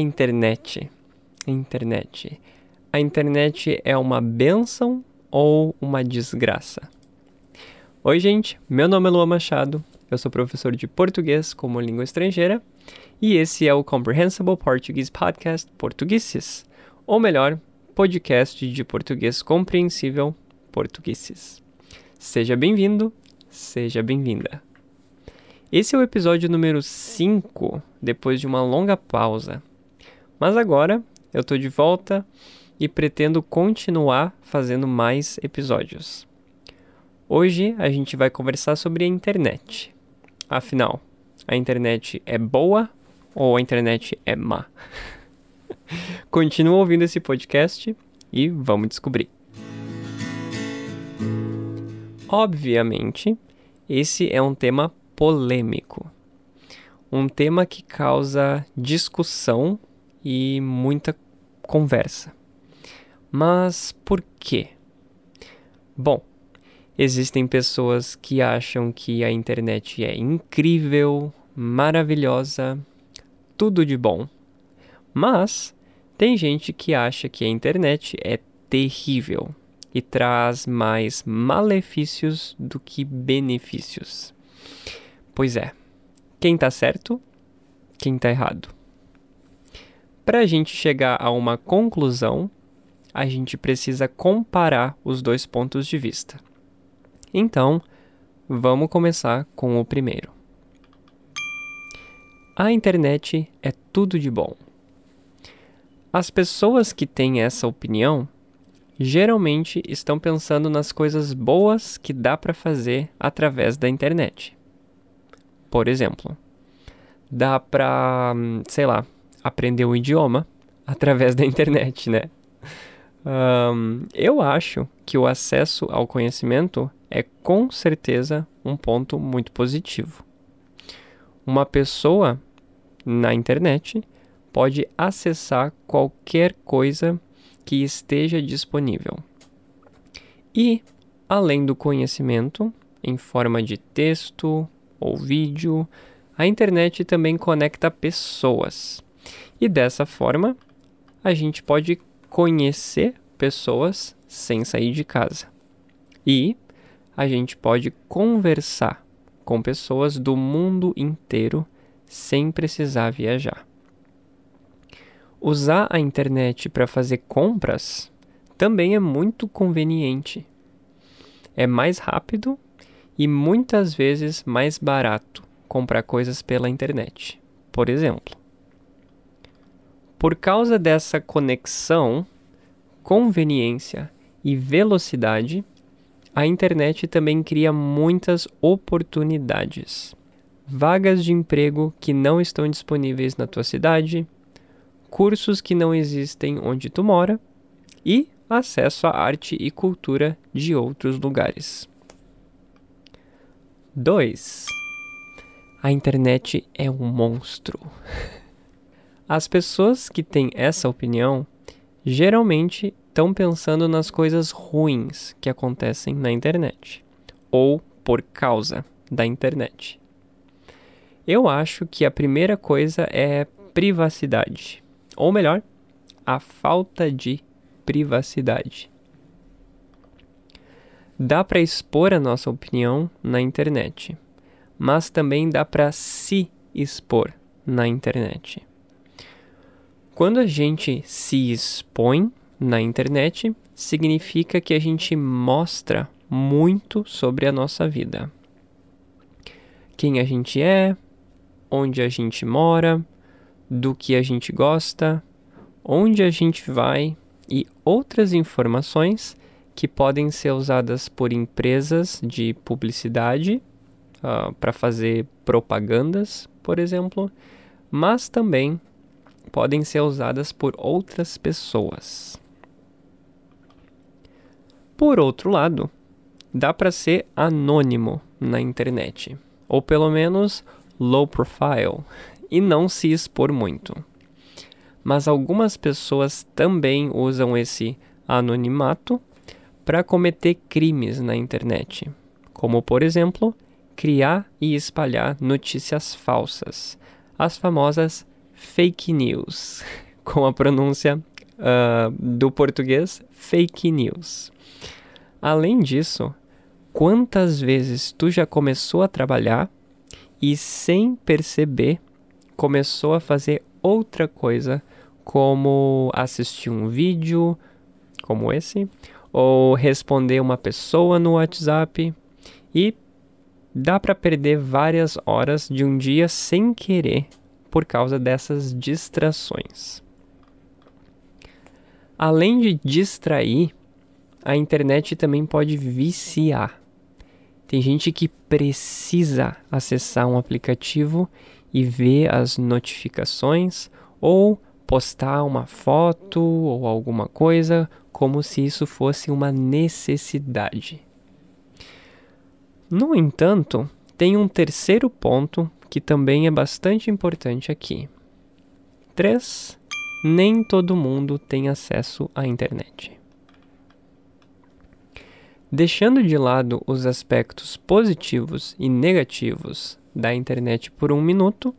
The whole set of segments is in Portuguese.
internet. Internet. A internet é uma benção ou uma desgraça? Oi, gente. Meu nome é Lua Machado. Eu sou professor de português como língua estrangeira e esse é o Comprehensible Portuguese Podcast Portugueses, ou melhor, podcast de português compreensível portugueses. Seja bem-vindo, seja bem-vinda. Esse é o episódio número 5, depois de uma longa pausa. Mas agora eu tô de volta e pretendo continuar fazendo mais episódios. Hoje a gente vai conversar sobre a internet. Afinal, a internet é boa ou a internet é má? Continua ouvindo esse podcast e vamos descobrir. Obviamente, esse é um tema polêmico. Um tema que causa discussão e muita conversa. Mas por quê? Bom, existem pessoas que acham que a internet é incrível, maravilhosa, tudo de bom. Mas tem gente que acha que a internet é terrível e traz mais malefícios do que benefícios. Pois é, quem está certo, quem está errado. Para a gente chegar a uma conclusão, a gente precisa comparar os dois pontos de vista. Então, vamos começar com o primeiro. A internet é tudo de bom. As pessoas que têm essa opinião geralmente estão pensando nas coisas boas que dá para fazer através da internet. Por exemplo, dá para, sei lá, aprender um idioma através da internet, né? Um, eu acho que o acesso ao conhecimento é com certeza um ponto muito positivo. Uma pessoa na internet pode acessar qualquer coisa que esteja disponível. E, além do conhecimento, em forma de texto ou vídeo, a internet também conecta pessoas. E dessa forma, a gente pode conhecer pessoas sem sair de casa. E a gente pode conversar com pessoas do mundo inteiro sem precisar viajar. Usar a internet para fazer compras também é muito conveniente. É mais rápido e muitas vezes mais barato comprar coisas pela internet. Por exemplo, por causa dessa conexão, conveniência e velocidade, a internet também cria muitas oportunidades. Vagas de emprego que não estão disponíveis na tua cidade, cursos que não existem onde tu mora e acesso à arte e cultura de outros lugares. 2. A internet é um monstro. As pessoas que têm essa opinião geralmente estão pensando nas coisas ruins que acontecem na internet ou por causa da internet. Eu acho que a primeira coisa é privacidade, ou melhor, a falta de privacidade. Dá para expor a nossa opinião na internet, mas também dá para se expor na internet. Quando a gente se expõe na internet, significa que a gente mostra muito sobre a nossa vida. Quem a gente é, onde a gente mora, do que a gente gosta, onde a gente vai e outras informações que podem ser usadas por empresas de publicidade uh, para fazer propagandas, por exemplo, mas também podem ser usadas por outras pessoas. Por outro lado, dá para ser anônimo na internet, ou pelo menos low profile, e não se expor muito. Mas algumas pessoas também usam esse anonimato para cometer crimes na internet, como por exemplo, criar e espalhar notícias falsas, as famosas fake news, com a pronúncia uh, do português fake news. Além disso, quantas vezes tu já começou a trabalhar e sem perceber começou a fazer outra coisa, como assistir um vídeo como esse, ou responder uma pessoa no WhatsApp e dá para perder várias horas de um dia sem querer por causa dessas distrações. Além de distrair, a internet também pode viciar. Tem gente que precisa acessar um aplicativo e ver as notificações ou postar uma foto ou alguma coisa como se isso fosse uma necessidade. No entanto, tem um terceiro ponto que também é bastante importante aqui. 3. Nem todo mundo tem acesso à internet. Deixando de lado os aspectos positivos e negativos da internet por um minuto,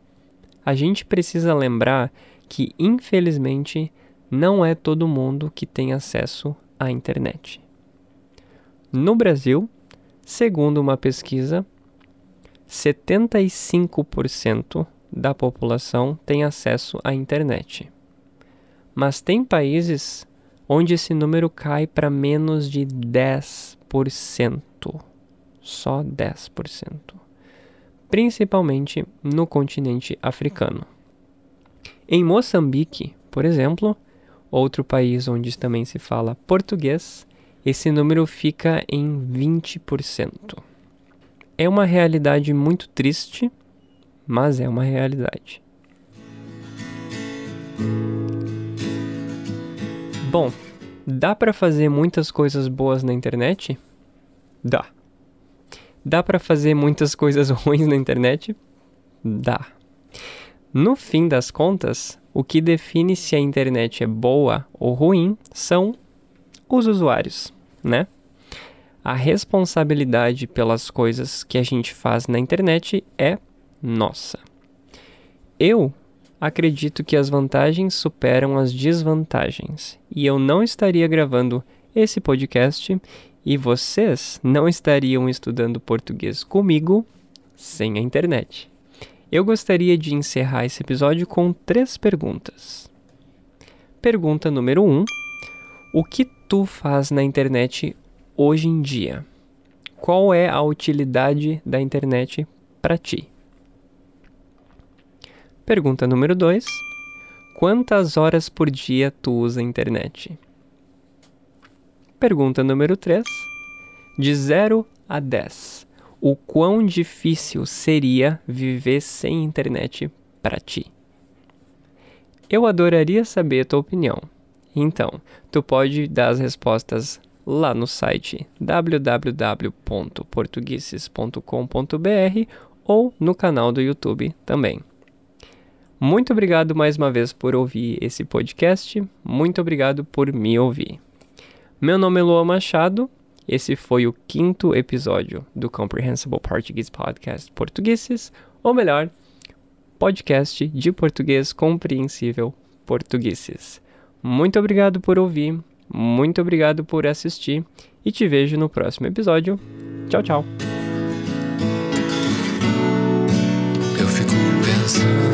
a gente precisa lembrar que, infelizmente, não é todo mundo que tem acesso à internet. No Brasil, segundo uma pesquisa, 75% da população tem acesso à internet. Mas tem países onde esse número cai para menos de 10%. Só 10%. Principalmente no continente africano. Em Moçambique, por exemplo, outro país onde também se fala português, esse número fica em 20%. É uma realidade muito triste, mas é uma realidade. Bom, dá para fazer muitas coisas boas na internet? Dá. Dá para fazer muitas coisas ruins na internet? Dá. No fim das contas, o que define se a internet é boa ou ruim são os usuários, né? A responsabilidade pelas coisas que a gente faz na internet é nossa. Eu acredito que as vantagens superam as desvantagens e eu não estaria gravando esse podcast e vocês não estariam estudando português comigo sem a internet. Eu gostaria de encerrar esse episódio com três perguntas. Pergunta número 1: um, O que tu faz na internet hoje em dia? Qual é a utilidade da internet para ti? Pergunta número 2: Quantas horas por dia tu usa a internet? Pergunta número 3: De 0 a 10, o quão difícil seria viver sem internet para ti? Eu adoraria saber a tua opinião. Então, tu pode dar as respostas lá no site www.portugueses.com.br ou no canal do YouTube também. Muito obrigado mais uma vez por ouvir esse podcast. Muito obrigado por me ouvir. Meu nome é Luan Machado. Esse foi o quinto episódio do Comprehensible Portuguese Podcast Portugueses, ou melhor, podcast de português compreensível portugueses. Muito obrigado por ouvir, muito obrigado por assistir e te vejo no próximo episódio. Tchau, tchau. Eu fico pensando